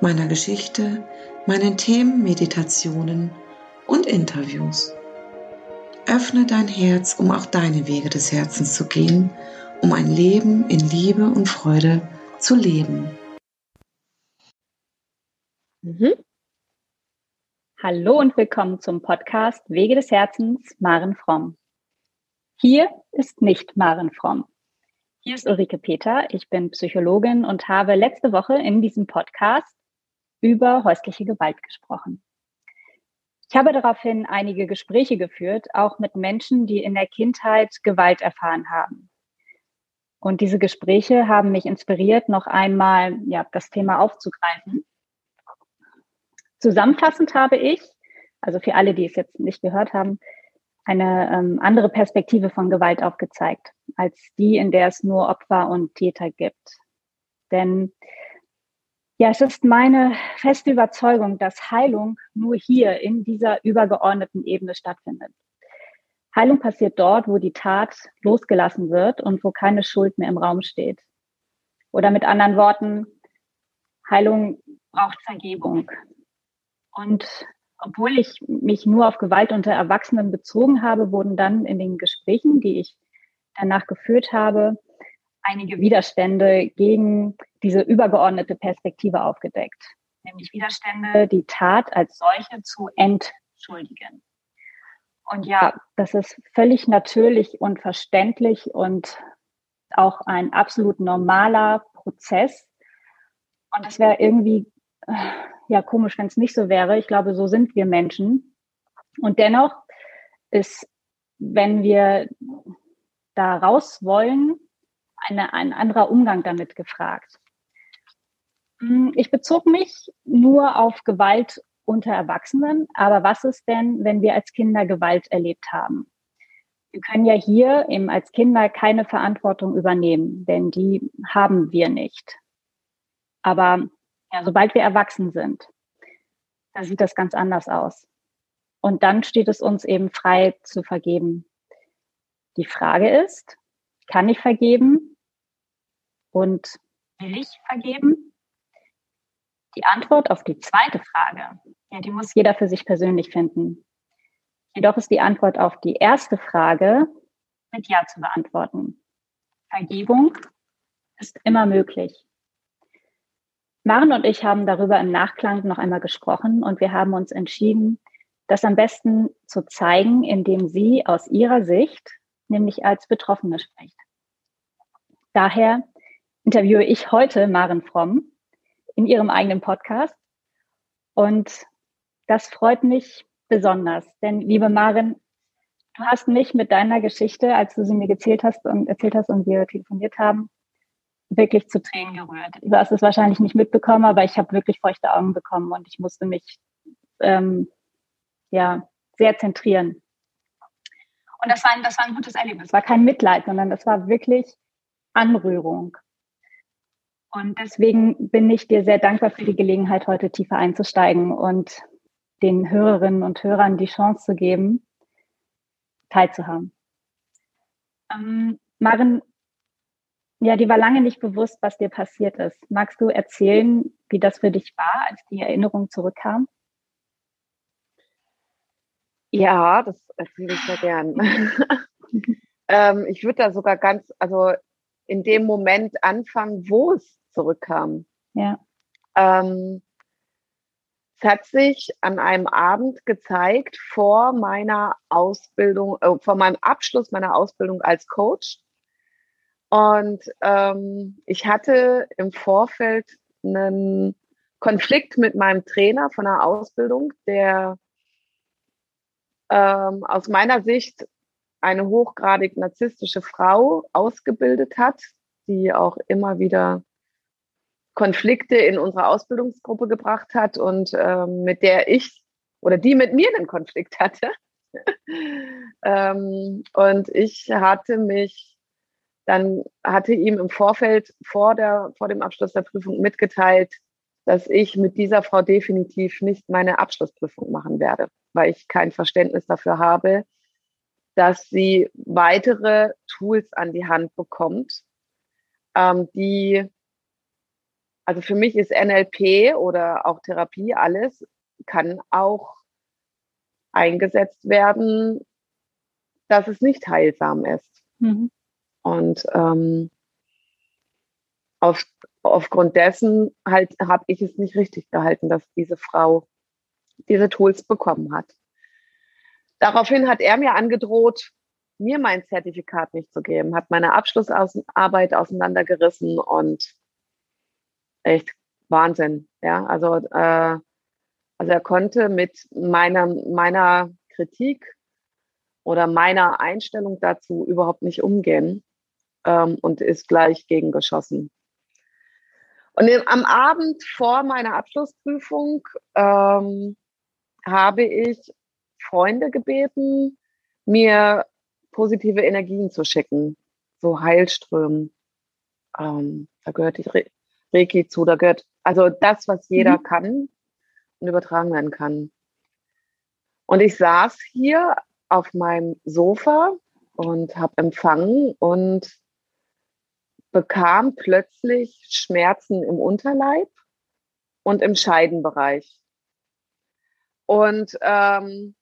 meiner Geschichte, meinen Themen, Meditationen und Interviews. Öffne dein Herz, um auch deine Wege des Herzens zu gehen, um ein Leben in Liebe und Freude zu leben. Mhm. Hallo und willkommen zum Podcast Wege des Herzens, Maren Fromm. Hier ist nicht Maren Fromm. Hier ist Ulrike Peter. Ich bin Psychologin und habe letzte Woche in diesem Podcast über häusliche Gewalt gesprochen. Ich habe daraufhin einige Gespräche geführt, auch mit Menschen, die in der Kindheit Gewalt erfahren haben. Und diese Gespräche haben mich inspiriert, noch einmal ja, das Thema aufzugreifen. Zusammenfassend habe ich, also für alle, die es jetzt nicht gehört haben, eine ähm, andere Perspektive von Gewalt aufgezeigt, als die, in der es nur Opfer und Täter gibt. Denn ja, es ist meine feste Überzeugung, dass Heilung nur hier in dieser übergeordneten Ebene stattfindet. Heilung passiert dort, wo die Tat losgelassen wird und wo keine Schuld mehr im Raum steht. Oder mit anderen Worten, Heilung braucht Vergebung. Und obwohl ich mich nur auf Gewalt unter Erwachsenen bezogen habe, wurden dann in den Gesprächen, die ich danach geführt habe, einige Widerstände gegen diese übergeordnete Perspektive aufgedeckt, nämlich Widerstände, die Tat als solche zu entschuldigen. Und ja, das ist völlig natürlich und verständlich und auch ein absolut normaler Prozess. Und es wäre irgendwie äh, ja komisch, wenn es nicht so wäre. Ich glaube, so sind wir Menschen. Und dennoch ist, wenn wir da raus wollen, eine, ein anderer Umgang damit gefragt. Hm, ich bezog mich nur auf Gewalt unter Erwachsenen, aber was ist denn, wenn wir als Kinder Gewalt erlebt haben? Wir können ja hier eben als Kinder keine Verantwortung übernehmen, denn die haben wir nicht. Aber ja, sobald wir erwachsen sind, da sieht das ganz anders aus. Und dann steht es uns eben frei zu vergeben. Die Frage ist, kann ich vergeben? Und will ich vergeben? Die Antwort auf die zweite Frage, ja, die muss jeder für sich persönlich finden. Jedoch ist die Antwort auf die erste Frage mit Ja zu beantworten. Vergebung ist immer möglich. Maren und ich haben darüber im Nachklang noch einmal gesprochen und wir haben uns entschieden, das am besten zu zeigen, indem sie aus ihrer Sicht, nämlich als Betroffene spricht. Daher interviewe ich heute Maren Fromm in ihrem eigenen Podcast. Und das freut mich besonders, denn liebe Maren, du hast mich mit deiner Geschichte, als du sie mir erzählt hast und erzählt hast und wir telefoniert haben, wirklich zu Tränen gerührt. Du hast es wahrscheinlich nicht mitbekommen, aber ich habe wirklich feuchte Augen bekommen und ich musste mich ähm, ja sehr zentrieren. Und das war, ein, das war ein gutes Erlebnis. Es war kein Mitleid, sondern das war wirklich Anrührung. Und deswegen bin ich dir sehr dankbar für die Gelegenheit, heute tiefer einzusteigen und den Hörerinnen und Hörern die Chance zu geben, teilzuhaben. Ähm, Maren, ja, dir war lange nicht bewusst, was dir passiert ist. Magst du erzählen, wie das für dich war, als die Erinnerung zurückkam? Ja, das erzähle ich sehr gern. ähm, ich würde da sogar ganz, also in dem Moment anfangen, wo es zurückkam. Ja. Ähm, es hat sich an einem Abend gezeigt vor meiner Ausbildung, äh, vor meinem Abschluss meiner Ausbildung als Coach. Und ähm, ich hatte im Vorfeld einen Konflikt mit meinem Trainer von der Ausbildung, der ähm, aus meiner Sicht eine hochgradig narzisstische Frau ausgebildet hat, die auch immer wieder Konflikte in unsere Ausbildungsgruppe gebracht hat und ähm, mit der ich oder die mit mir einen Konflikt hatte. ähm, und ich hatte mich dann hatte ihm im Vorfeld vor, der, vor dem Abschluss der Prüfung mitgeteilt, dass ich mit dieser Frau definitiv nicht meine Abschlussprüfung machen werde, weil ich kein Verständnis dafür habe, dass sie weitere Tools an die Hand bekommt, ähm, die, also für mich ist NLP oder auch Therapie alles, kann auch eingesetzt werden, dass es nicht heilsam ist. Mhm. Und ähm, auf, aufgrund dessen halt habe ich es nicht richtig gehalten, dass diese Frau diese Tools bekommen hat. Daraufhin hat er mir angedroht, mir mein Zertifikat nicht zu geben, hat meine Abschlussarbeit auseinandergerissen und echt Wahnsinn. Ja, also, äh, also er konnte mit meiner, meiner Kritik oder meiner Einstellung dazu überhaupt nicht umgehen ähm, und ist gleich gegengeschossen. Und am Abend vor meiner Abschlussprüfung ähm, habe ich Freunde gebeten, mir positive Energien zu schicken, so Heilströmen. Ähm, da gehört die Reiki zu, da gehört also das, was jeder mhm. kann und übertragen werden kann. Und ich saß hier auf meinem Sofa und habe empfangen und bekam plötzlich Schmerzen im Unterleib und im Scheidenbereich. Und ähm,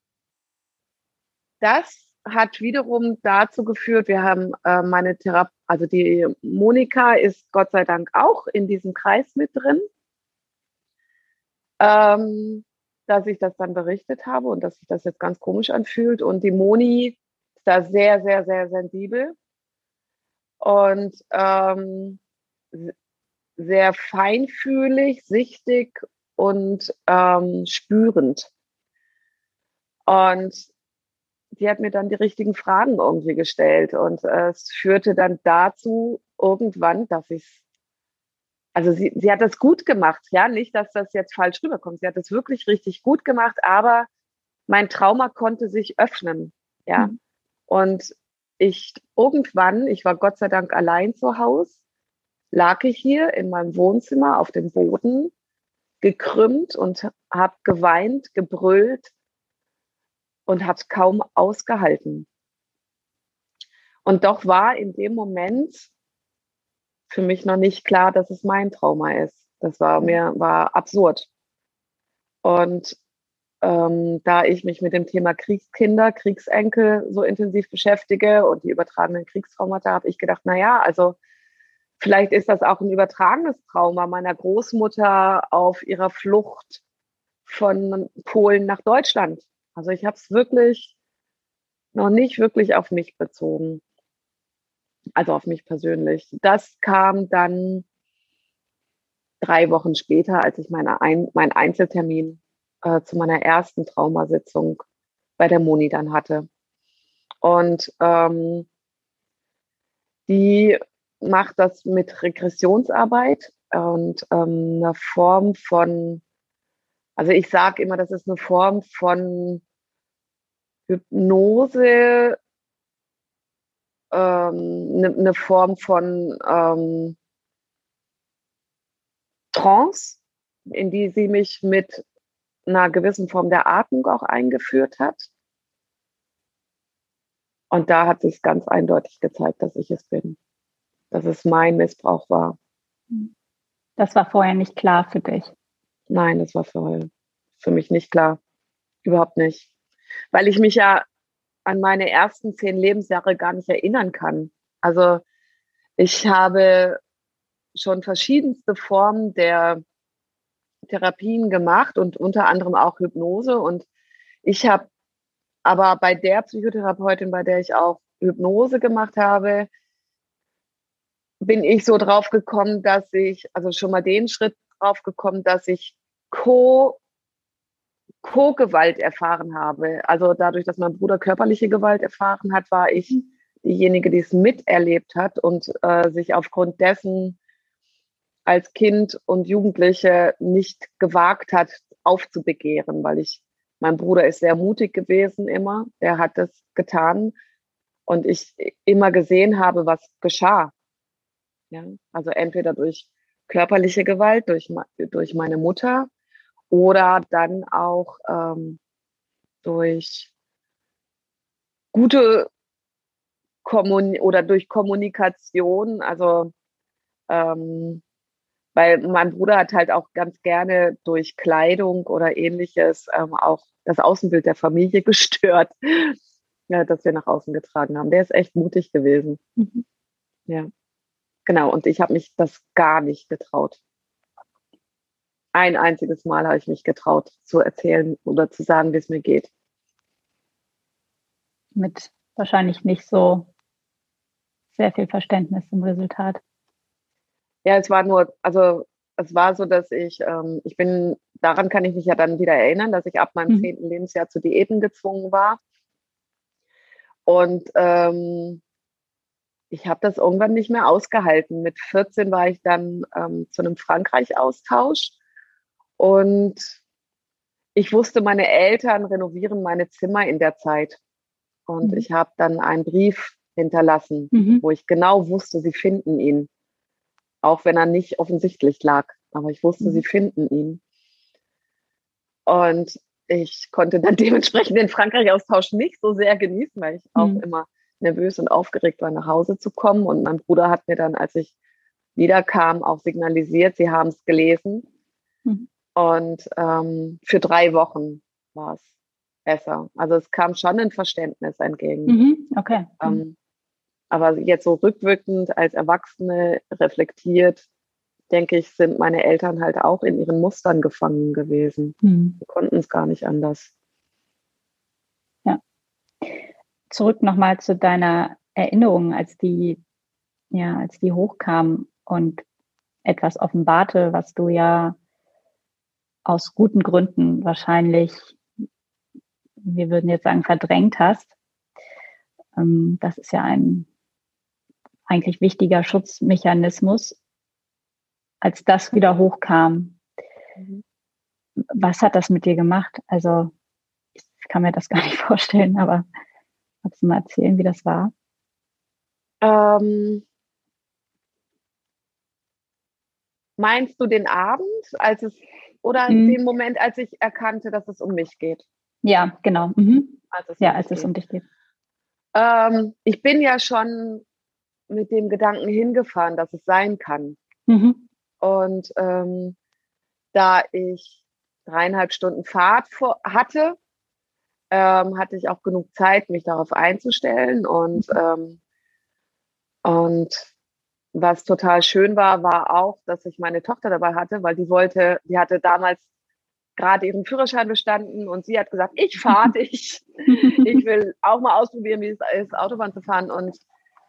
das hat wiederum dazu geführt, wir haben äh, meine Therapie, also die Monika ist Gott sei Dank auch in diesem Kreis mit drin, ähm, dass ich das dann berichtet habe und dass sich das jetzt ganz komisch anfühlt. Und die Moni ist da sehr, sehr, sehr sensibel und ähm, sehr feinfühlig, sichtig und ähm, spürend. Und die hat mir dann die richtigen Fragen irgendwie gestellt und äh, es führte dann dazu irgendwann, dass ich also sie, sie hat das gut gemacht, ja, nicht, dass das jetzt falsch rüberkommt. Sie hat das wirklich richtig gut gemacht, aber mein Trauma konnte sich öffnen, ja. Mhm. Und ich irgendwann, ich war Gott sei Dank allein zu Hause, lag ich hier in meinem Wohnzimmer auf dem Boden, gekrümmt und habe geweint, gebrüllt und habe es kaum ausgehalten. Und doch war in dem Moment für mich noch nicht klar, dass es mein Trauma ist. Das war mir war absurd. Und ähm, da ich mich mit dem Thema Kriegskinder, Kriegsenkel so intensiv beschäftige und die übertragenen Kriegstraumata, habe ich gedacht, na ja, also vielleicht ist das auch ein übertragenes Trauma meiner Großmutter auf ihrer Flucht von Polen nach Deutschland. Also ich habe es wirklich noch nicht wirklich auf mich bezogen. Also auf mich persönlich. Das kam dann drei Wochen später, als ich meine Ein meinen Einzeltermin äh, zu meiner ersten Traumasitzung bei der Moni dann hatte. Und ähm, die macht das mit Regressionsarbeit und ähm, einer Form von, also ich sage immer, das ist eine Form von Hypnose, ähm, eine, eine Form von ähm, Trance, in die sie mich mit einer gewissen Form der Atmung auch eingeführt hat. Und da hat sich ganz eindeutig gezeigt, dass ich es bin, dass es mein Missbrauch war. Das war vorher nicht klar für dich. Nein, das war vorher für mich nicht klar. Überhaupt nicht. Weil ich mich ja an meine ersten zehn Lebensjahre gar nicht erinnern kann. Also ich habe schon verschiedenste Formen der Therapien gemacht und unter anderem auch Hypnose. Und ich habe aber bei der Psychotherapeutin, bei der ich auch Hypnose gemacht habe, bin ich so drauf gekommen, dass ich, also schon mal den Schritt drauf gekommen, dass ich Co Co-Gewalt erfahren habe. Also dadurch, dass mein Bruder körperliche Gewalt erfahren hat, war ich diejenige, die es miterlebt hat und äh, sich aufgrund dessen als Kind und Jugendliche nicht gewagt hat, aufzubegehren, weil ich, mein Bruder ist sehr mutig gewesen immer, der hat das getan und ich immer gesehen habe, was geschah. Ja, also entweder durch körperliche Gewalt, durch, durch meine Mutter oder dann auch ähm, durch gute Kommun oder durch Kommunikation, also ähm, weil mein Bruder hat halt auch ganz gerne durch Kleidung oder ähnliches ähm, auch das Außenbild der Familie gestört, ja, das wir nach außen getragen haben. Der ist echt mutig gewesen. Mhm. Ja, genau. Und ich habe mich das gar nicht getraut. Ein einziges Mal habe ich mich getraut zu erzählen oder zu sagen, wie es mir geht. Mit wahrscheinlich nicht so sehr viel Verständnis im Resultat. Ja, es war nur, also es war so, dass ich, ähm, ich bin, daran kann ich mich ja dann wieder erinnern, dass ich ab meinem mhm. zehnten Lebensjahr zu Diäten gezwungen war. Und ähm, ich habe das irgendwann nicht mehr ausgehalten. Mit 14 war ich dann ähm, zu einem Frankreich-Austausch und ich wusste, meine Eltern renovieren meine Zimmer in der Zeit. Und mhm. ich habe dann einen Brief hinterlassen, mhm. wo ich genau wusste, sie finden ihn auch wenn er nicht offensichtlich lag. Aber ich wusste, mhm. sie finden ihn. Und ich konnte dann dementsprechend den Frankreich-Austausch nicht so sehr genießen, weil ich mhm. auch immer nervös und aufgeregt war, nach Hause zu kommen. Und mein Bruder hat mir dann, als ich wiederkam, auch signalisiert, sie haben es gelesen. Mhm. Und ähm, für drei Wochen war es besser. Also es kam schon ein Verständnis entgegen. Mhm. Okay. Ähm, mhm. Aber jetzt so rückwirkend als Erwachsene reflektiert, denke ich, sind meine Eltern halt auch in ihren Mustern gefangen gewesen. Mhm. Wir konnten es gar nicht anders. Ja. Zurück nochmal zu deiner Erinnerung, als die, ja, als die hochkam und etwas offenbarte, was du ja aus guten Gründen wahrscheinlich, wir würden jetzt sagen, verdrängt hast. Ähm, das ist ja ein eigentlich wichtiger Schutzmechanismus, als das wieder hochkam. Mhm. Was hat das mit dir gemacht? Also ich kann mir das gar nicht vorstellen, aber kannst du mal erzählen, wie das war? Ähm, meinst du den Abend, als es oder mhm. den Moment, als ich erkannte, dass es um mich geht? Ja, genau. Mhm. Als ja, als es um dich geht. Ähm, ich bin ja schon mit dem Gedanken hingefahren, dass es sein kann. Mhm. Und ähm, da ich dreieinhalb Stunden Fahrt vor, hatte, ähm, hatte ich auch genug Zeit, mich darauf einzustellen. Und, mhm. ähm, und was total schön war, war auch, dass ich meine Tochter dabei hatte, weil die wollte, die hatte damals gerade ihren Führerschein bestanden und sie hat gesagt, ich fahre dich. ich will auch mal ausprobieren, wie es ist, Autobahn zu fahren. Und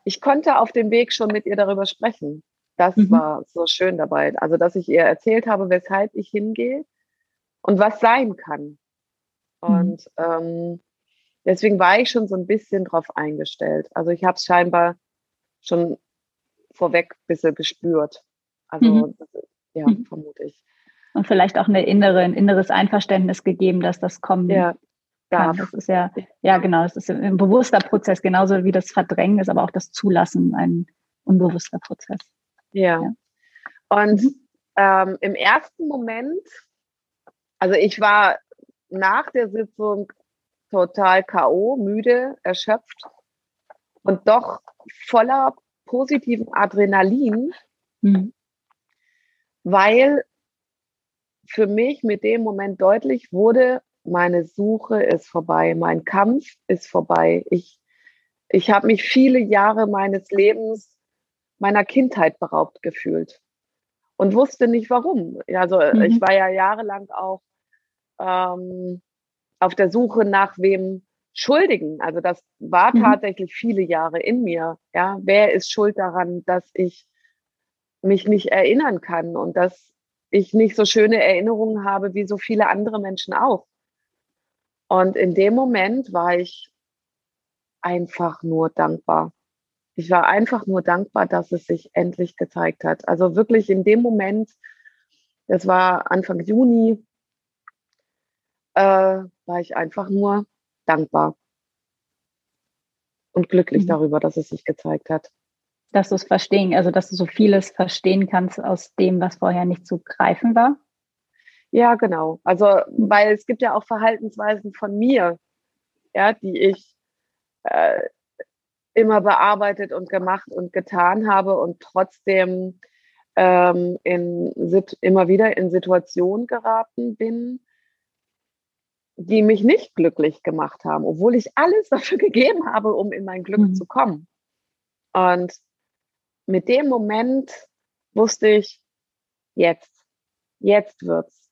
ich konnte auf dem Weg schon mit ihr darüber sprechen. Das mhm. war so schön dabei. Also, dass ich ihr erzählt habe, weshalb ich hingehe und was sein kann. Mhm. Und ähm, deswegen war ich schon so ein bisschen drauf eingestellt. Also ich habe es scheinbar schon vorweg ein bisschen gespürt. Also mhm. ja, mhm. vermute ich. Und vielleicht auch eine innere, ein inneres Einverständnis gegeben, dass das kommen ja kann. Das ist ja, ja genau, das ist ein bewusster Prozess, genauso wie das Verdrängen ist, aber auch das Zulassen ein unbewusster Prozess. Ja. ja. Und mhm. ähm, im ersten Moment, also ich war nach der Sitzung total K.O., müde, erschöpft und doch voller positiven Adrenalin, mhm. weil für mich mit dem Moment deutlich wurde, meine Suche ist vorbei, mein Kampf ist vorbei. Ich, ich habe mich viele Jahre meines Lebens, meiner Kindheit beraubt gefühlt und wusste nicht warum. Also mhm. ich war ja jahrelang auch ähm, auf der Suche nach wem Schuldigen. Also das war mhm. tatsächlich viele Jahre in mir. Ja, wer ist schuld daran, dass ich mich nicht erinnern kann und dass ich nicht so schöne Erinnerungen habe wie so viele andere Menschen auch. Und in dem Moment war ich einfach nur dankbar. ich war einfach nur dankbar, dass es sich endlich gezeigt hat. Also wirklich in dem Moment, das war Anfang Juni, äh, war ich einfach nur dankbar und glücklich mhm. darüber, dass es sich gezeigt hat. Dass du es verstehen, also dass du so vieles verstehen kannst aus dem, was vorher nicht zu greifen war? Ja, genau. Also, weil es gibt ja auch Verhaltensweisen von mir, ja, die ich äh, immer bearbeitet und gemacht und getan habe und trotzdem ähm, in, immer wieder in Situationen geraten bin, die mich nicht glücklich gemacht haben, obwohl ich alles dafür gegeben habe, um in mein Glück mhm. zu kommen. Und mit dem Moment wusste ich, jetzt, jetzt wird's.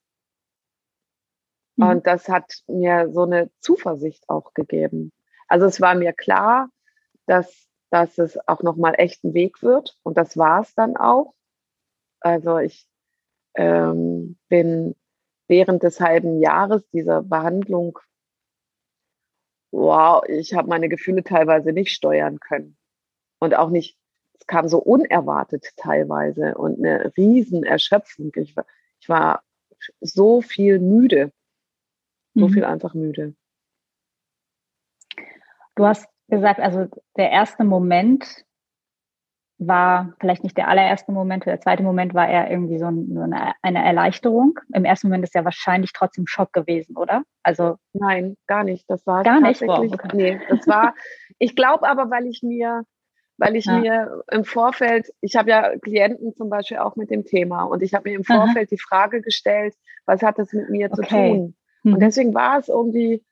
Mhm. Und das hat mir so eine Zuversicht auch gegeben. Also es war mir klar, dass, dass es auch nochmal echt ein Weg wird. Und das war es dann auch. Also ich ähm, bin während des halben Jahres dieser Behandlung, wow, ich habe meine Gefühle teilweise nicht steuern können. Und auch nicht, es kam so unerwartet teilweise und eine riesen Erschöpfung. Ich war, ich war so viel müde, so mhm. viel einfach müde. Du hast gesagt, also der erste Moment war vielleicht nicht der allererste Moment, der zweite Moment war eher irgendwie so, eine, eine, Erleichterung. Im ersten Moment ist ja wahrscheinlich trotzdem Schock gewesen, oder? Also nein, gar nicht. Das war gar nicht. Wow, okay. Nee, das war. ich glaube aber, weil ich mir, weil ich ja. mir im Vorfeld, ich habe ja Klienten zum Beispiel auch mit dem Thema und ich habe mir im Vorfeld Aha. die Frage gestellt, was hat das mit mir okay. zu tun? Und mhm. deswegen war es irgendwie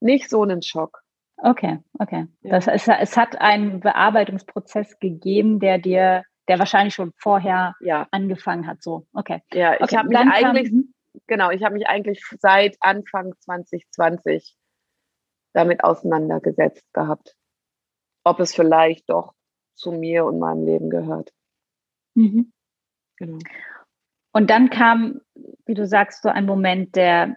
nicht so ein Schock. Okay, okay. Ja. Das, es, es hat einen Bearbeitungsprozess gegeben, der dir, der wahrscheinlich schon vorher ja. angefangen hat. So, okay. Ja, ich okay. habe mich eigentlich, kam, genau, ich habe mich eigentlich seit Anfang 2020 damit auseinandergesetzt gehabt, ob es vielleicht doch zu mir und meinem Leben gehört. Mhm. Genau. Und dann kam, wie du sagst, so ein Moment der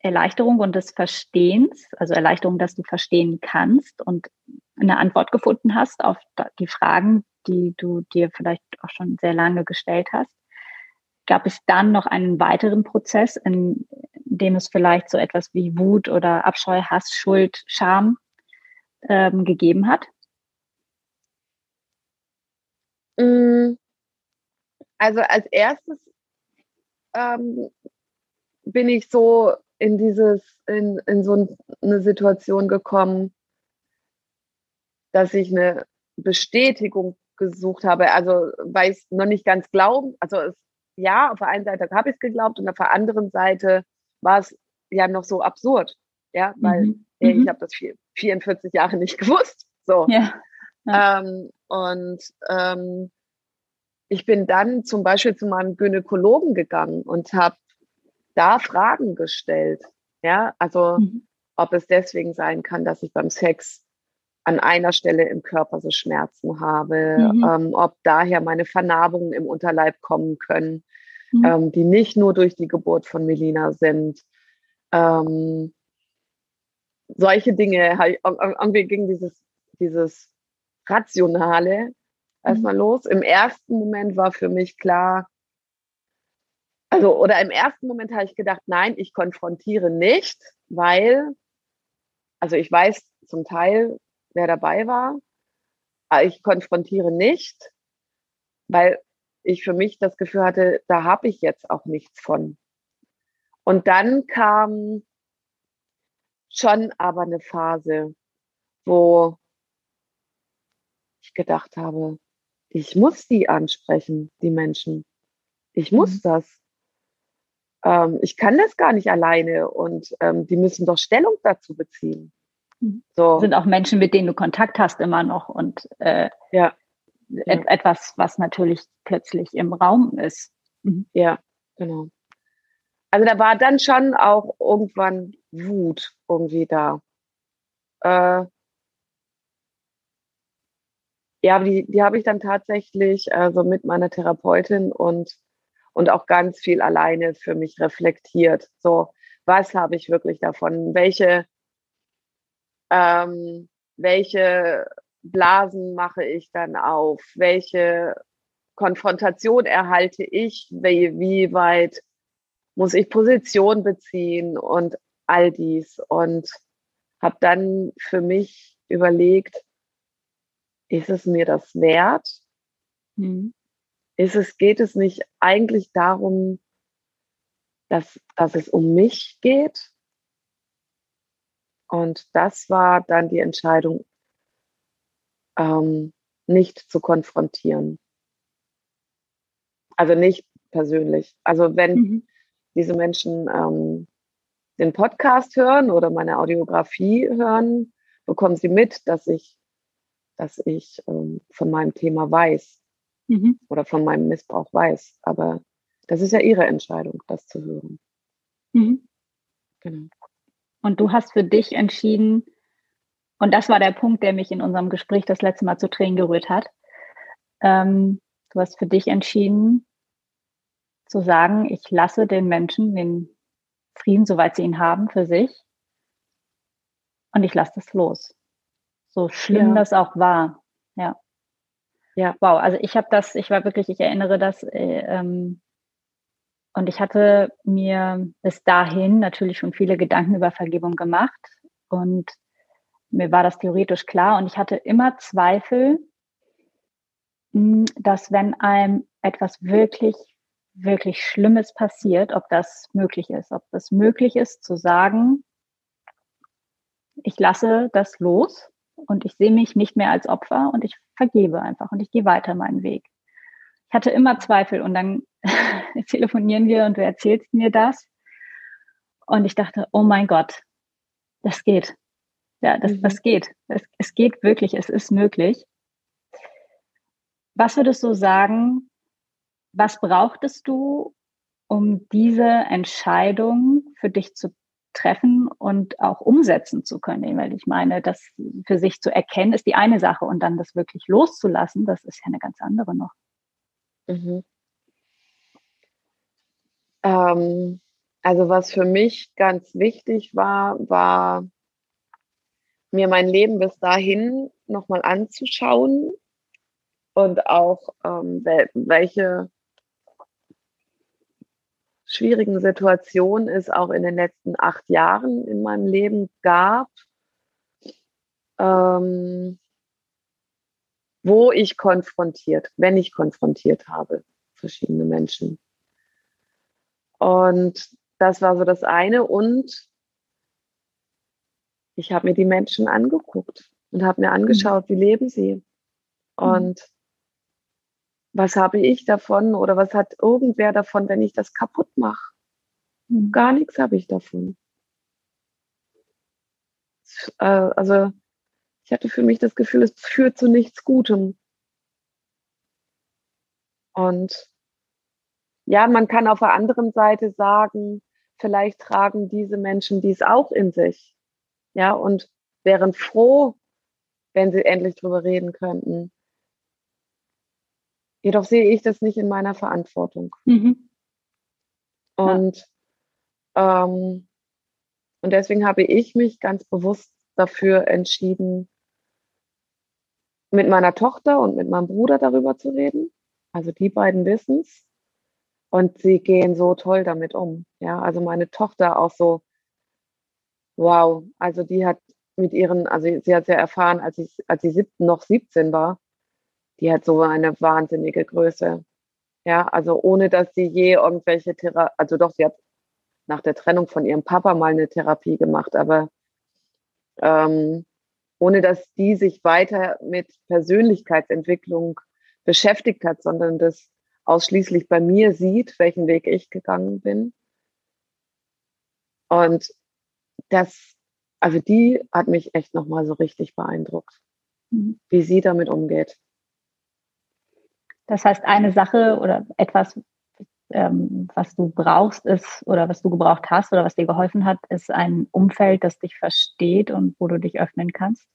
Erleichterung und des Verstehens, also Erleichterung, dass du verstehen kannst und eine Antwort gefunden hast auf die Fragen, die du dir vielleicht auch schon sehr lange gestellt hast. Gab es dann noch einen weiteren Prozess, in dem es vielleicht so etwas wie Wut oder Abscheu, Hass, Schuld, Scham ähm, gegeben hat? Mm, also als erstes ähm, bin ich so in dieses, in, in so eine Situation gekommen, dass ich eine Bestätigung gesucht habe. Also, weil ich es noch nicht ganz glauben, also es, ja, auf der einen Seite habe ich es geglaubt und auf der anderen Seite war es ja noch so absurd. Ja, weil mhm. ey, ich mhm. habe das 44 Jahre nicht gewusst. So. Ja. ja. Ähm, und ähm, ich bin dann zum Beispiel zu meinem Gynäkologen gegangen und habe da Fragen gestellt. Ja, also mhm. ob es deswegen sein kann, dass ich beim Sex an einer Stelle im Körper so Schmerzen habe, mhm. ähm, ob daher meine Vernarbungen im Unterleib kommen können, mhm. ähm, die nicht nur durch die Geburt von Melina sind. Ähm, solche Dinge, irgendwie ging dieses, dieses Rationale erstmal mhm. los. Im ersten Moment war für mich klar, also, oder im ersten Moment habe ich gedacht, nein, ich konfrontiere nicht, weil, also ich weiß zum Teil, wer dabei war, aber ich konfrontiere nicht, weil ich für mich das Gefühl hatte, da habe ich jetzt auch nichts von. Und dann kam schon aber eine Phase, wo ich gedacht habe, ich muss die ansprechen, die Menschen. Ich muss mhm. das ähm, ich kann das gar nicht alleine und ähm, die müssen doch Stellung dazu beziehen. Mhm. So. Sind auch Menschen, mit denen du Kontakt hast immer noch und äh, ja. Et etwas, was natürlich plötzlich im Raum ist. Mhm. Ja, genau. Also da war dann schon auch irgendwann Wut irgendwie da. Äh, ja, die, die habe ich dann tatsächlich also mit meiner Therapeutin und und auch ganz viel alleine für mich reflektiert. So, was habe ich wirklich davon? Welche, ähm, welche Blasen mache ich dann auf? Welche Konfrontation erhalte ich? Wie, wie weit muss ich Position beziehen und all dies? Und habe dann für mich überlegt, ist es mir das wert? Mhm. Ist es, geht es nicht eigentlich darum, dass, dass es um mich geht? Und das war dann die Entscheidung, ähm, nicht zu konfrontieren. Also nicht persönlich. Also wenn mhm. diese Menschen ähm, den Podcast hören oder meine Audiografie hören, bekommen sie mit, dass ich, dass ich ähm, von meinem Thema weiß mhm. oder von meinem Missbrauch weiß. Aber das ist ja ihre Entscheidung, das zu hören. Mhm. Genau. Und du hast für dich entschieden, und das war der Punkt, der mich in unserem Gespräch das letzte Mal zu Tränen gerührt hat. Ähm, du hast für dich entschieden, zu sagen, ich lasse den Menschen den Frieden, soweit sie ihn haben, für sich. Und ich lasse das los. So schlimm ja. das auch war. Ja. Ja. Wow. Also ich habe das, ich war wirklich, ich erinnere das, äh, ähm, und ich hatte mir bis dahin natürlich schon viele Gedanken über Vergebung gemacht. Und mir war das theoretisch klar und ich hatte immer Zweifel, hm, dass wenn einem etwas wirklich, wirklich Schlimmes passiert, ob das möglich ist, ob das möglich ist zu sagen, ich lasse das los und ich sehe mich nicht mehr als Opfer und ich vergebe einfach und ich gehe weiter meinen Weg. Ich hatte immer Zweifel und dann telefonieren wir und du erzählst mir das. Und ich dachte, oh mein Gott, das geht. Ja, das, mhm. das geht. Es, es geht wirklich, es ist möglich. Was würdest du sagen, was brauchtest du, um diese Entscheidung für dich zu treffen und auch umsetzen zu können? Weil ich meine, das für sich zu erkennen, ist die eine Sache und dann das wirklich loszulassen, das ist ja eine ganz andere noch. Mhm. Ähm, also was für mich ganz wichtig war, war mir mein Leben bis dahin nochmal anzuschauen und auch ähm, welche schwierigen Situationen es auch in den letzten acht Jahren in meinem Leben gab, ähm, wo ich konfrontiert, wenn ich konfrontiert habe, verschiedene Menschen. Und das war so das eine. Und ich habe mir die Menschen angeguckt und habe mir angeschaut, wie leben sie. Mhm. Und was habe ich davon oder was hat irgendwer davon, wenn ich das kaputt mache? Mhm. Gar nichts habe ich davon. Äh, also ich hatte für mich das Gefühl, es führt zu nichts Gutem. Und ja, man kann auf der anderen Seite sagen, vielleicht tragen diese Menschen dies auch in sich. Ja, und wären froh, wenn sie endlich drüber reden könnten. Jedoch sehe ich das nicht in meiner Verantwortung. Mhm. Und, ja. ähm, und deswegen habe ich mich ganz bewusst dafür entschieden, mit meiner Tochter und mit meinem Bruder darüber zu reden. Also die beiden wissen es. Und sie gehen so toll damit um. Ja, also meine Tochter auch so, wow, also die hat mit ihren, also sie hat ja erfahren, als ich, als sie sieb, noch 17 war, die hat so eine wahnsinnige Größe. Ja, also ohne dass sie je irgendwelche Therapie, also doch, sie hat nach der Trennung von ihrem Papa mal eine Therapie gemacht, aber ähm, ohne dass die sich weiter mit Persönlichkeitsentwicklung beschäftigt hat, sondern das ausschließlich bei mir sieht, welchen Weg ich gegangen bin. Und das, also die hat mich echt nochmal so richtig beeindruckt, mhm. wie sie damit umgeht. Das heißt, eine Sache oder etwas, ähm, was du brauchst, ist oder was du gebraucht hast oder was dir geholfen hat, ist ein Umfeld, das dich versteht und wo du dich öffnen kannst.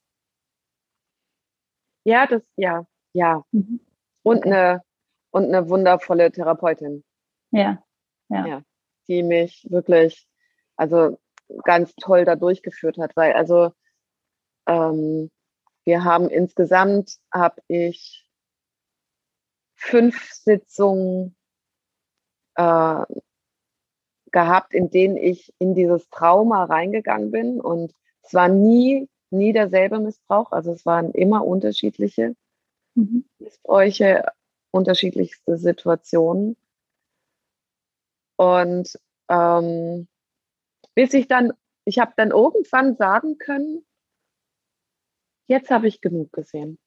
Ja, das, ja, ja. Mhm. Und okay. eine und eine wundervolle Therapeutin. Ja, ja. ja die mich wirklich, also ganz toll da durchgeführt hat, weil also ähm, wir haben insgesamt, habe ich fünf Sitzungen äh, gehabt, in denen ich in dieses Trauma reingegangen bin. Und es war nie, nie derselbe Missbrauch. Also es waren immer unterschiedliche mhm. Missbräuche, unterschiedlichste Situationen. Und ähm, bis ich dann, ich habe dann irgendwann sagen können, jetzt habe ich genug gesehen.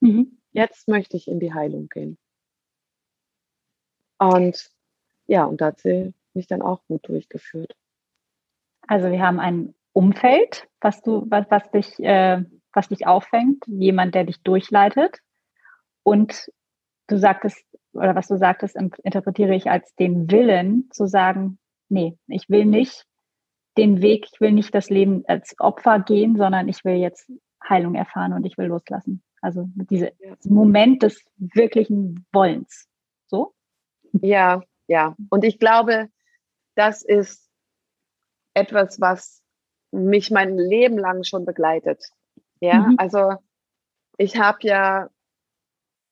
Mhm. Jetzt möchte ich in die Heilung gehen. Und ja, und da hat sie mich dann auch gut durchgeführt. Also wir haben ein Umfeld, was du, was, was dich, äh, was dich auffängt, jemand, der dich durchleitet. Und du sagtest, oder was du sagtest, interpretiere ich als den Willen zu sagen, nee, ich will nicht den Weg, ich will nicht das Leben als Opfer gehen, sondern ich will jetzt Heilung erfahren und ich will loslassen. Also dieser Moment des wirklichen Wollens. So? Ja, ja. Und ich glaube, das ist etwas, was mich mein Leben lang schon begleitet. Ja, mhm. also ich habe ja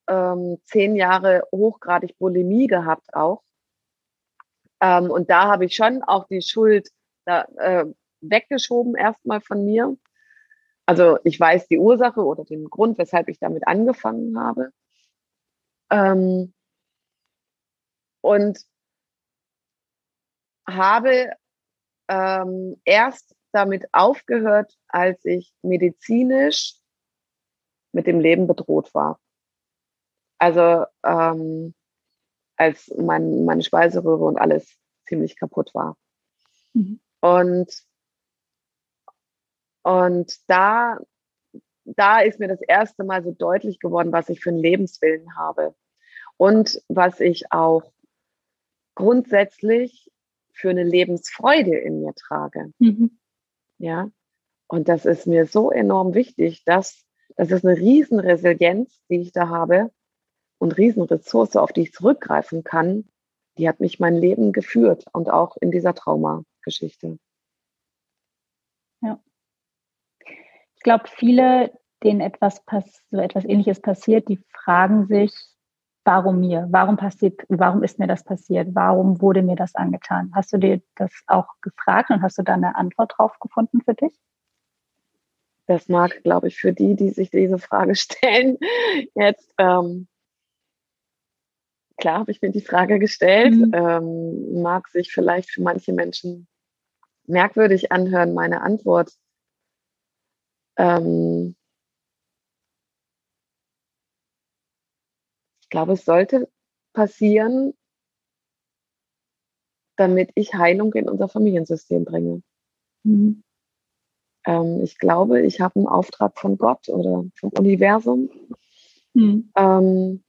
ähm, zehn Jahre hochgradig Bulimie gehabt auch. Ähm, und da habe ich schon auch die Schuld da, äh, weggeschoben erstmal von mir. Also ich weiß die Ursache oder den Grund, weshalb ich damit angefangen habe. Ähm, und habe ähm, erst damit aufgehört, als ich medizinisch mit dem Leben bedroht war. Also ähm, als mein, meine Speiseröhre und alles ziemlich kaputt war. Mhm. Und, und da, da ist mir das erste Mal so deutlich geworden, was ich für einen Lebenswillen habe und was ich auch grundsätzlich für eine Lebensfreude in mir trage. Mhm. Ja. Und das ist mir so enorm wichtig, dass das ist eine Riesenresilienz, die ich da habe und Riesenressource, auf die ich zurückgreifen kann. Die hat mich mein Leben geführt und auch in dieser Traumageschichte. Ja. Ich glaube, viele, denen etwas, so etwas Ähnliches passiert, die fragen sich, warum mir? Warum passiert, warum ist mir das passiert? Warum wurde mir das angetan? Hast du dir das auch gefragt und hast du da eine Antwort drauf gefunden für dich? Das mag, glaube ich, für die, die sich diese Frage stellen, jetzt ähm, klar habe ich mir die Frage gestellt, mhm. ähm, mag sich vielleicht für manche Menschen merkwürdig anhören, meine Antwort. Ähm, glaube, es sollte passieren, damit ich Heilung in unser Familiensystem bringe. Mhm. Ähm, ich glaube, ich habe einen Auftrag von Gott oder vom Universum mhm. ähm,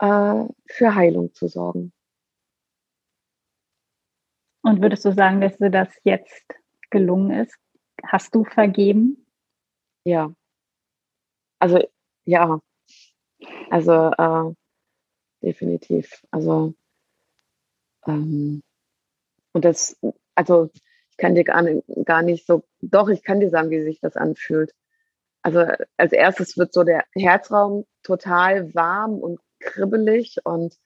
äh, für Heilung zu sorgen. Und würdest du sagen, dass dir das jetzt gelungen ist? Hast du vergeben? Ja. Also ja, also äh, definitiv. Also ähm, und das, also ich kann dir gar nicht, gar nicht so, doch, ich kann dir sagen, wie sich das anfühlt. Also als erstes wird so der Herzraum total warm und kribbelig und,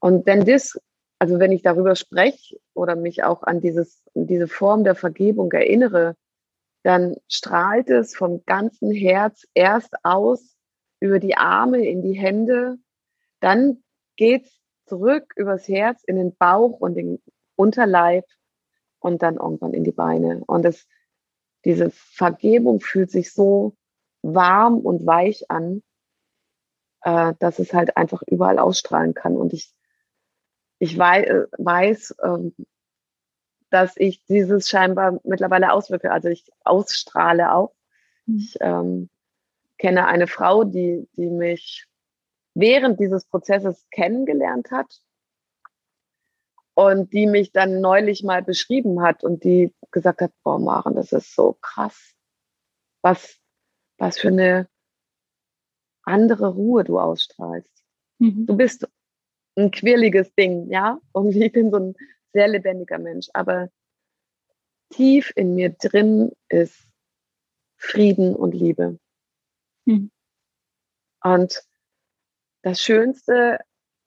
und wenn das, also wenn ich darüber spreche oder mich auch an dieses, diese Form der Vergebung erinnere, dann strahlt es vom ganzen Herz erst aus über die Arme in die Hände. Dann geht's zurück übers Herz in den Bauch und den Unterleib und dann irgendwann in die Beine. Und es, diese Vergebung fühlt sich so warm und weich an, äh, dass es halt einfach überall ausstrahlen kann. Und ich, ich weiß, äh, weiß ähm, dass ich dieses scheinbar mittlerweile auswirke. Also ich ausstrahle auch. Mhm. Ich ähm, kenne eine Frau, die, die mich während dieses Prozesses kennengelernt hat und die mich dann neulich mal beschrieben hat und die gesagt hat, boah, Maren, das ist so krass, was, was für eine andere Ruhe du ausstrahlst. Mhm. Du bist ein quirliges Ding, ja, und ich bin so ein sehr lebendiger Mensch, aber tief in mir drin ist Frieden und Liebe. Mhm. Und das Schönste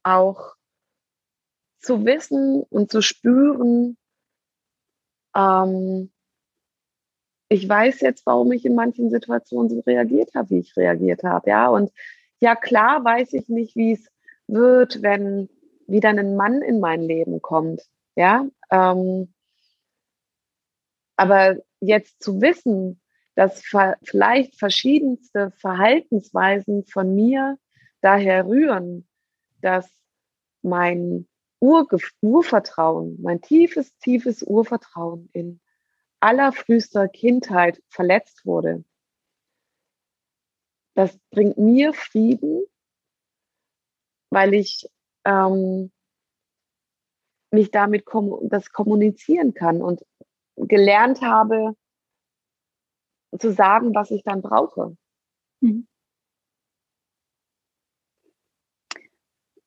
auch zu wissen und zu spüren, ähm, ich weiß jetzt, warum ich in manchen Situationen so reagiert habe, wie ich reagiert habe. Ja, und ja, klar weiß ich nicht, wie es wird, wenn wieder ein Mann in mein Leben kommt. Ja, ähm, aber jetzt zu wissen, dass vielleicht verschiedenste Verhaltensweisen von mir daher rühren, dass mein Urge Urvertrauen, mein tiefes, tiefes Urvertrauen in allerfrühester Kindheit verletzt wurde. Das bringt mir Frieden, weil ich ähm, mich damit kom das kommunizieren kann und gelernt habe, zu sagen, was ich dann brauche. Mhm.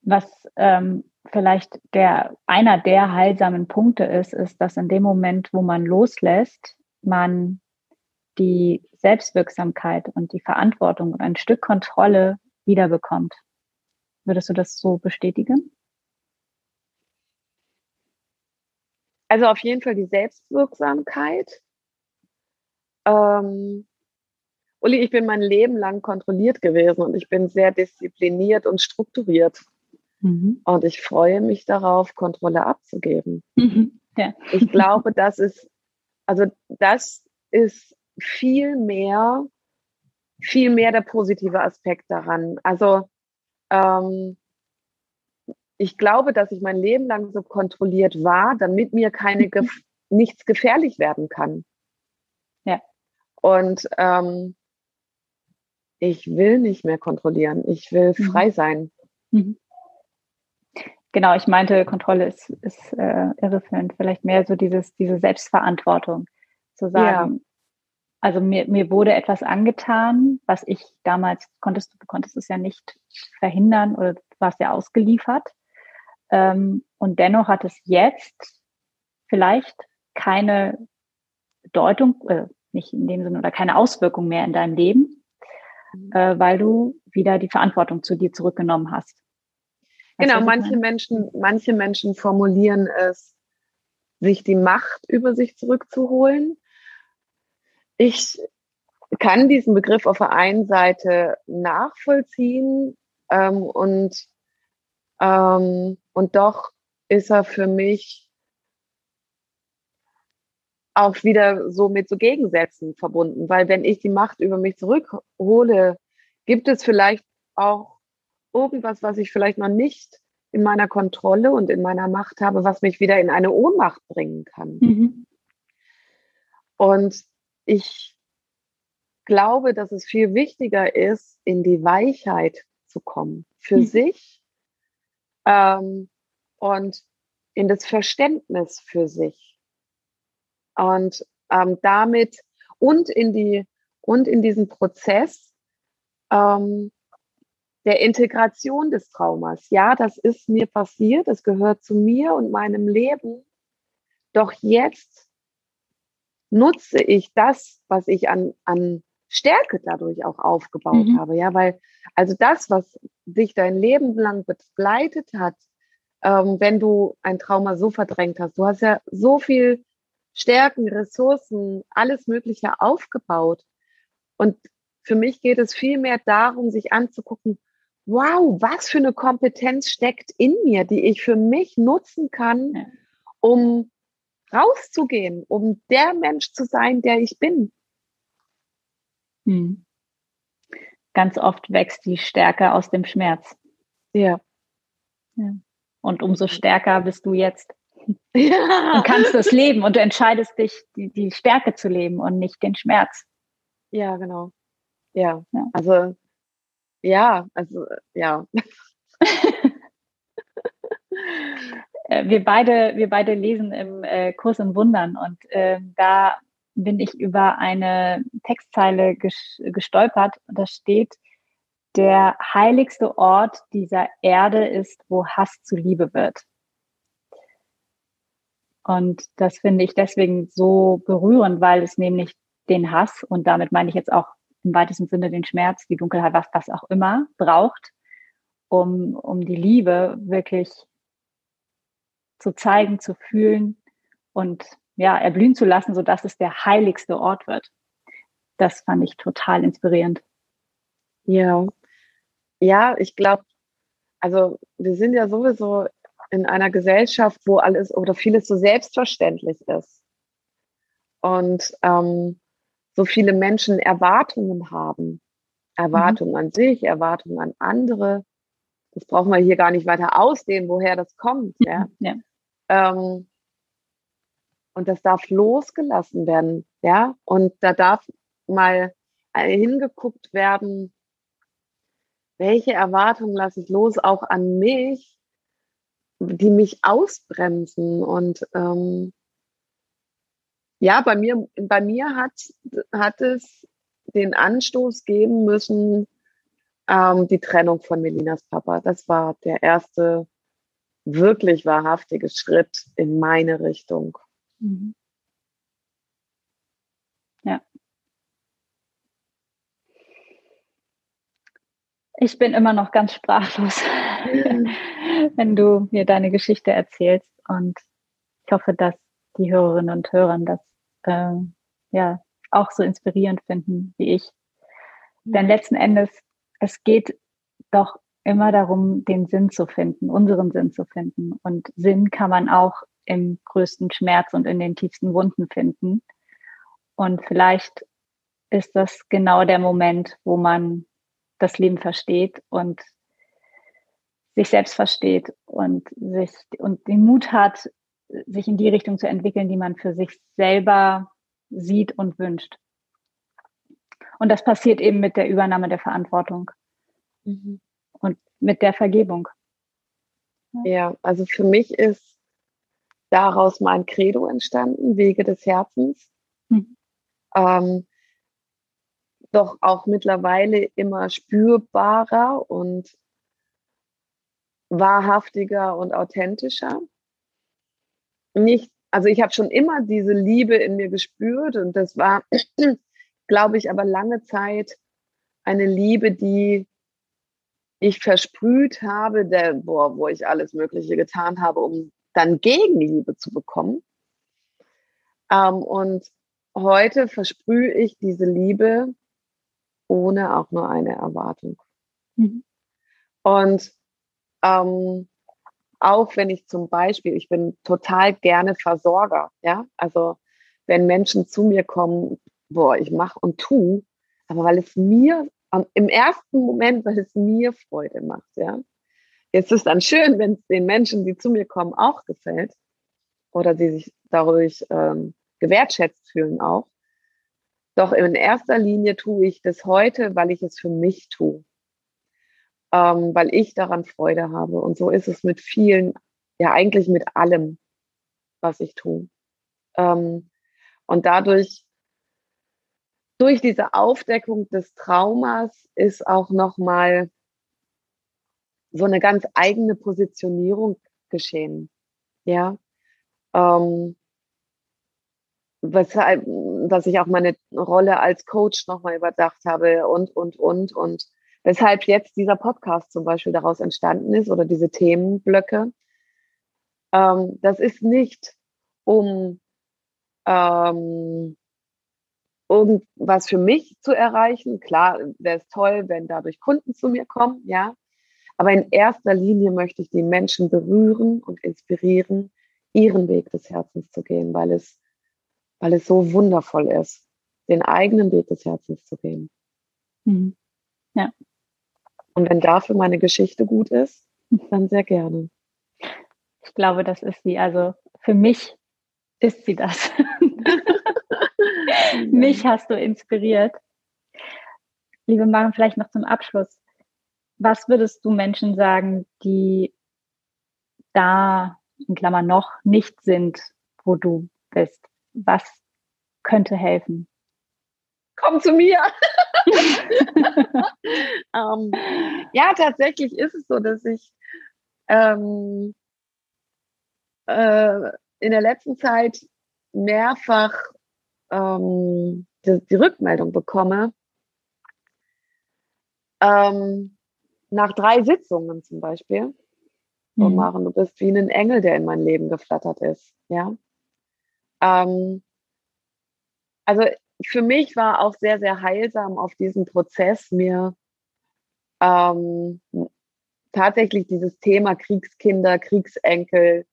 Was ähm, vielleicht der, einer der heilsamen Punkte ist, ist, dass in dem Moment, wo man loslässt, man die Selbstwirksamkeit und die Verantwortung und ein Stück Kontrolle wiederbekommt. Würdest du das so bestätigen? Also auf jeden Fall die Selbstwirksamkeit. Ähm, Uli, ich bin mein Leben lang kontrolliert gewesen und ich bin sehr diszipliniert und strukturiert. Mhm. Und ich freue mich darauf, Kontrolle abzugeben. Mhm. Ja. Ich glaube, das ist, also das ist viel mehr, viel mehr der positive Aspekt daran. Also ähm, ich glaube, dass ich mein Leben lang so kontrolliert war, damit mir keine Gef nichts gefährlich werden kann. Ja. Und ähm, ich will nicht mehr kontrollieren. Ich will mhm. frei sein. Mhm. Genau, ich meinte, Kontrolle ist, ist äh, irreführend. Vielleicht mehr so dieses, diese Selbstverantwortung. Zu sagen, ja. also mir, mir wurde etwas angetan, was ich damals konntest, du konntest es ja nicht verhindern oder warst ja ausgeliefert. Ähm, und dennoch hat es jetzt vielleicht keine Bedeutung, äh, nicht in dem Sinne, oder keine Auswirkung mehr in deinem Leben, mhm. äh, weil du wieder die Verantwortung zu dir zurückgenommen hast. Genau, manche Menschen, manche Menschen formulieren es, sich die Macht über sich zurückzuholen. Ich kann diesen Begriff auf der einen Seite nachvollziehen ähm, und, ähm, und doch ist er für mich auch wieder so mit so Gegensätzen verbunden, weil wenn ich die Macht über mich zurückhole, gibt es vielleicht auch irgendwas, was ich vielleicht noch nicht in meiner Kontrolle und in meiner Macht habe, was mich wieder in eine Ohnmacht bringen kann. Mhm. Und ich glaube, dass es viel wichtiger ist, in die Weichheit zu kommen für mhm. sich ähm, und in das Verständnis für sich. Und ähm, damit und in die und in diesen Prozess ähm, der Integration des Traumas. Ja, das ist mir passiert, es gehört zu mir und meinem Leben. Doch jetzt nutze ich das, was ich an, an Stärke dadurch auch aufgebaut mhm. habe. Ja, weil also das, was dich dein Leben lang begleitet hat, ähm, wenn du ein Trauma so verdrängt hast, du hast ja so viel Stärken, Ressourcen, alles Mögliche aufgebaut. Und für mich geht es viel mehr darum, sich anzugucken, wow, was für eine Kompetenz steckt in mir, die ich für mich nutzen kann, um rauszugehen, um der Mensch zu sein, der ich bin. Hm. Ganz oft wächst die Stärke aus dem Schmerz. Ja. ja. Und umso stärker bist du jetzt. Ja. Du kannst das leben und du entscheidest dich, die, die Stärke zu leben und nicht den Schmerz. Ja, genau. Ja, ja. also ja, also ja. Äh, wir beide, wir beide lesen im äh, Kurs im Wundern und äh, da bin ich über eine Textzeile gestolpert da steht, der heiligste Ort dieser Erde ist, wo Hass zu Liebe wird. Und das finde ich deswegen so berührend, weil es nämlich den Hass und damit meine ich jetzt auch im weitesten Sinne den Schmerz, die Dunkelheit, was das auch immer braucht, um, um die Liebe wirklich zu zeigen, zu fühlen und ja, erblühen zu lassen, sodass es der heiligste Ort wird. Das fand ich total inspirierend. Ja, ja, ich glaube, also wir sind ja sowieso in einer Gesellschaft, wo alles oder vieles so selbstverständlich ist. Und ähm, so viele Menschen Erwartungen haben. Erwartungen mhm. an sich, Erwartungen an andere. Das brauchen wir hier gar nicht weiter ausdehnen, woher das kommt. Ja. ja. Ähm, und das darf losgelassen werden. Ja. Und da darf mal hingeguckt werden, welche Erwartungen lasse ich los, auch an mich, die mich ausbremsen. Und ähm, ja, bei mir, bei mir hat, hat es den Anstoß geben müssen, ähm, die Trennung von Melinas Papa. Das war der erste wirklich wahrhaftige Schritt in meine Richtung. Mhm. Ja. Ich bin immer noch ganz sprachlos, wenn du mir deine Geschichte erzählst. Und ich hoffe, dass die Hörerinnen und Hörer das äh, ja auch so inspirierend finden wie ich. Denn letzten Endes, es geht doch immer darum, den Sinn zu finden, unseren Sinn zu finden. Und Sinn kann man auch im größten Schmerz und in den tiefsten Wunden finden. Und vielleicht ist das genau der Moment, wo man das Leben versteht und sich selbst versteht und sich und den Mut hat, sich in die Richtung zu entwickeln, die man für sich selber sieht und wünscht. Und das passiert eben mit der Übernahme der Verantwortung mhm. und mit der Vergebung. Ja, also für mich ist daraus mein Credo entstanden, Wege des Herzens. Mhm. Ähm, doch auch mittlerweile immer spürbarer und wahrhaftiger und authentischer. Nicht, also ich habe schon immer diese Liebe in mir gespürt und das war, glaube ich, aber lange Zeit eine Liebe, die ich versprüht habe, der, boah, wo ich alles Mögliche getan habe, um dann Gegenliebe zu bekommen. Ähm, und heute versprühe ich diese Liebe ohne auch nur eine Erwartung. Mhm. Und ähm, auch wenn ich zum Beispiel, ich bin total gerne Versorger, ja, also wenn Menschen zu mir kommen, boah, ich mache und tu, aber weil es mir im ersten Moment, weil es mir Freude macht, ja. Jetzt ist dann schön, wenn es den Menschen, die zu mir kommen, auch gefällt oder die sich dadurch ähm, gewertschätzt fühlen auch. Doch in erster Linie tue ich das heute, weil ich es für mich tue, ähm, weil ich daran Freude habe. Und so ist es mit vielen, ja eigentlich mit allem, was ich tue. Ähm, und dadurch, durch diese Aufdeckung des Traumas ist auch nochmal so eine ganz eigene Positionierung geschehen. Ja. Ähm, weshalb, dass ich auch meine Rolle als Coach nochmal überdacht habe und, und, und, und weshalb jetzt dieser Podcast zum Beispiel daraus entstanden ist oder diese Themenblöcke. Ähm, das ist nicht, um ähm, irgendwas für mich zu erreichen. Klar, wäre es toll, wenn dadurch Kunden zu mir kommen, ja. Aber in erster Linie möchte ich die Menschen berühren und inspirieren, ihren Weg des Herzens zu gehen, weil es weil es so wundervoll ist, den eigenen Weg des Herzens zu gehen. Mhm. Ja. Und wenn dafür meine Geschichte gut ist, dann sehr gerne. Ich glaube, das ist sie. Also für mich ist sie das. mich hast du inspiriert. Liebe Maren, vielleicht noch zum Abschluss. Was würdest du Menschen sagen, die da, in Klammern noch, nicht sind, wo du bist? was könnte helfen? Komm zu mir. ähm, ja, tatsächlich ist es so, dass ich ähm, äh, in der letzten Zeit mehrfach ähm, die, die Rückmeldung bekomme, ähm, nach drei Sitzungen zum Beispiel, mhm. Maren, du bist wie ein Engel, der in mein Leben geflattert ist. Ja. Ähm, also für mich war auch sehr, sehr heilsam auf diesem Prozess, mir ähm, tatsächlich dieses Thema Kriegskinder, Kriegsenkel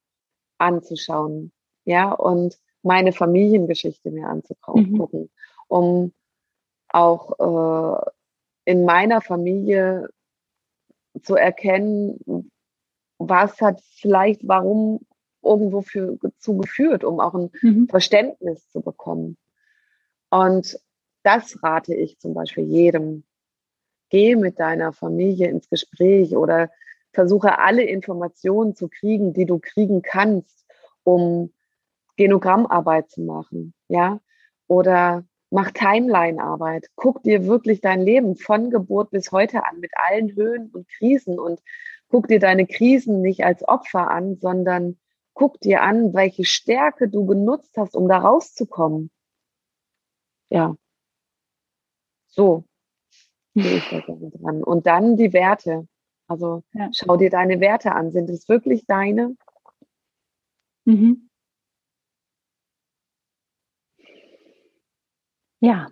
anzuschauen. Ja, und meine Familiengeschichte mir anzugucken, mhm. um auch äh, in meiner Familie zu erkennen, was hat vielleicht warum irgendwo für, zu geführt, um auch ein mhm. Verständnis zu bekommen. Und das rate ich zum Beispiel jedem. Geh mit deiner Familie ins Gespräch oder versuche alle Informationen zu kriegen, die du kriegen kannst, um Genogrammarbeit zu machen, ja? Oder mach Timeline-Arbeit. Guck dir wirklich dein Leben von Geburt bis heute an mit allen Höhen und Krisen und guck dir deine Krisen nicht als Opfer an, sondern guck dir an, welche Stärke du genutzt hast, um da rauszukommen. Ja. So gehe ich da dran. Und dann die Werte. Also ja. schau dir deine Werte an. Sind es wirklich deine? Mhm. Ja,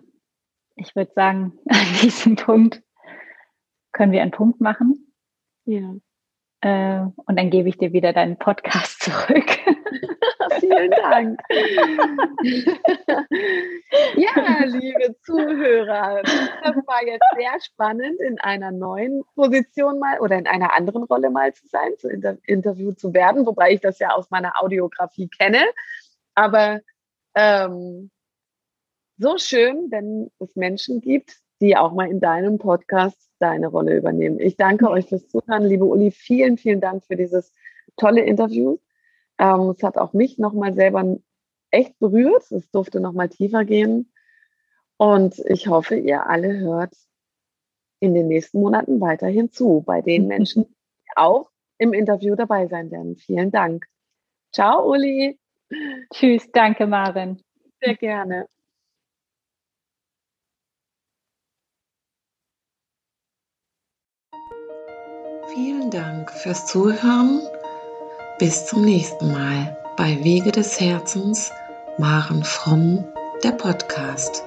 ich würde sagen, an diesem Punkt können wir einen Punkt machen. Ja. Äh, und dann gebe ich dir wieder deinen Podcast zurück. Vielen Dank. ja, liebe Zuhörer, das war jetzt sehr spannend, in einer neuen Position mal oder in einer anderen Rolle mal zu sein, zu inter interviewt zu werden, wobei ich das ja aus meiner Audiografie kenne. Aber ähm, so schön, wenn es Menschen gibt, die auch mal in deinem Podcast deine Rolle übernehmen. Ich danke euch fürs Zuhören, liebe Uli. Vielen, vielen Dank für dieses tolle Interview. Ähm, es hat auch mich nochmal selber echt berührt. Es durfte nochmal tiefer gehen. Und ich hoffe, ihr alle hört in den nächsten Monaten weiterhin zu bei den Menschen, die auch im Interview dabei sein werden. Vielen Dank. Ciao, Uli. Tschüss, danke, Maren. Sehr gerne. Vielen Dank fürs Zuhören. Bis zum nächsten Mal bei Wege des Herzens, Maren Fromm, der Podcast.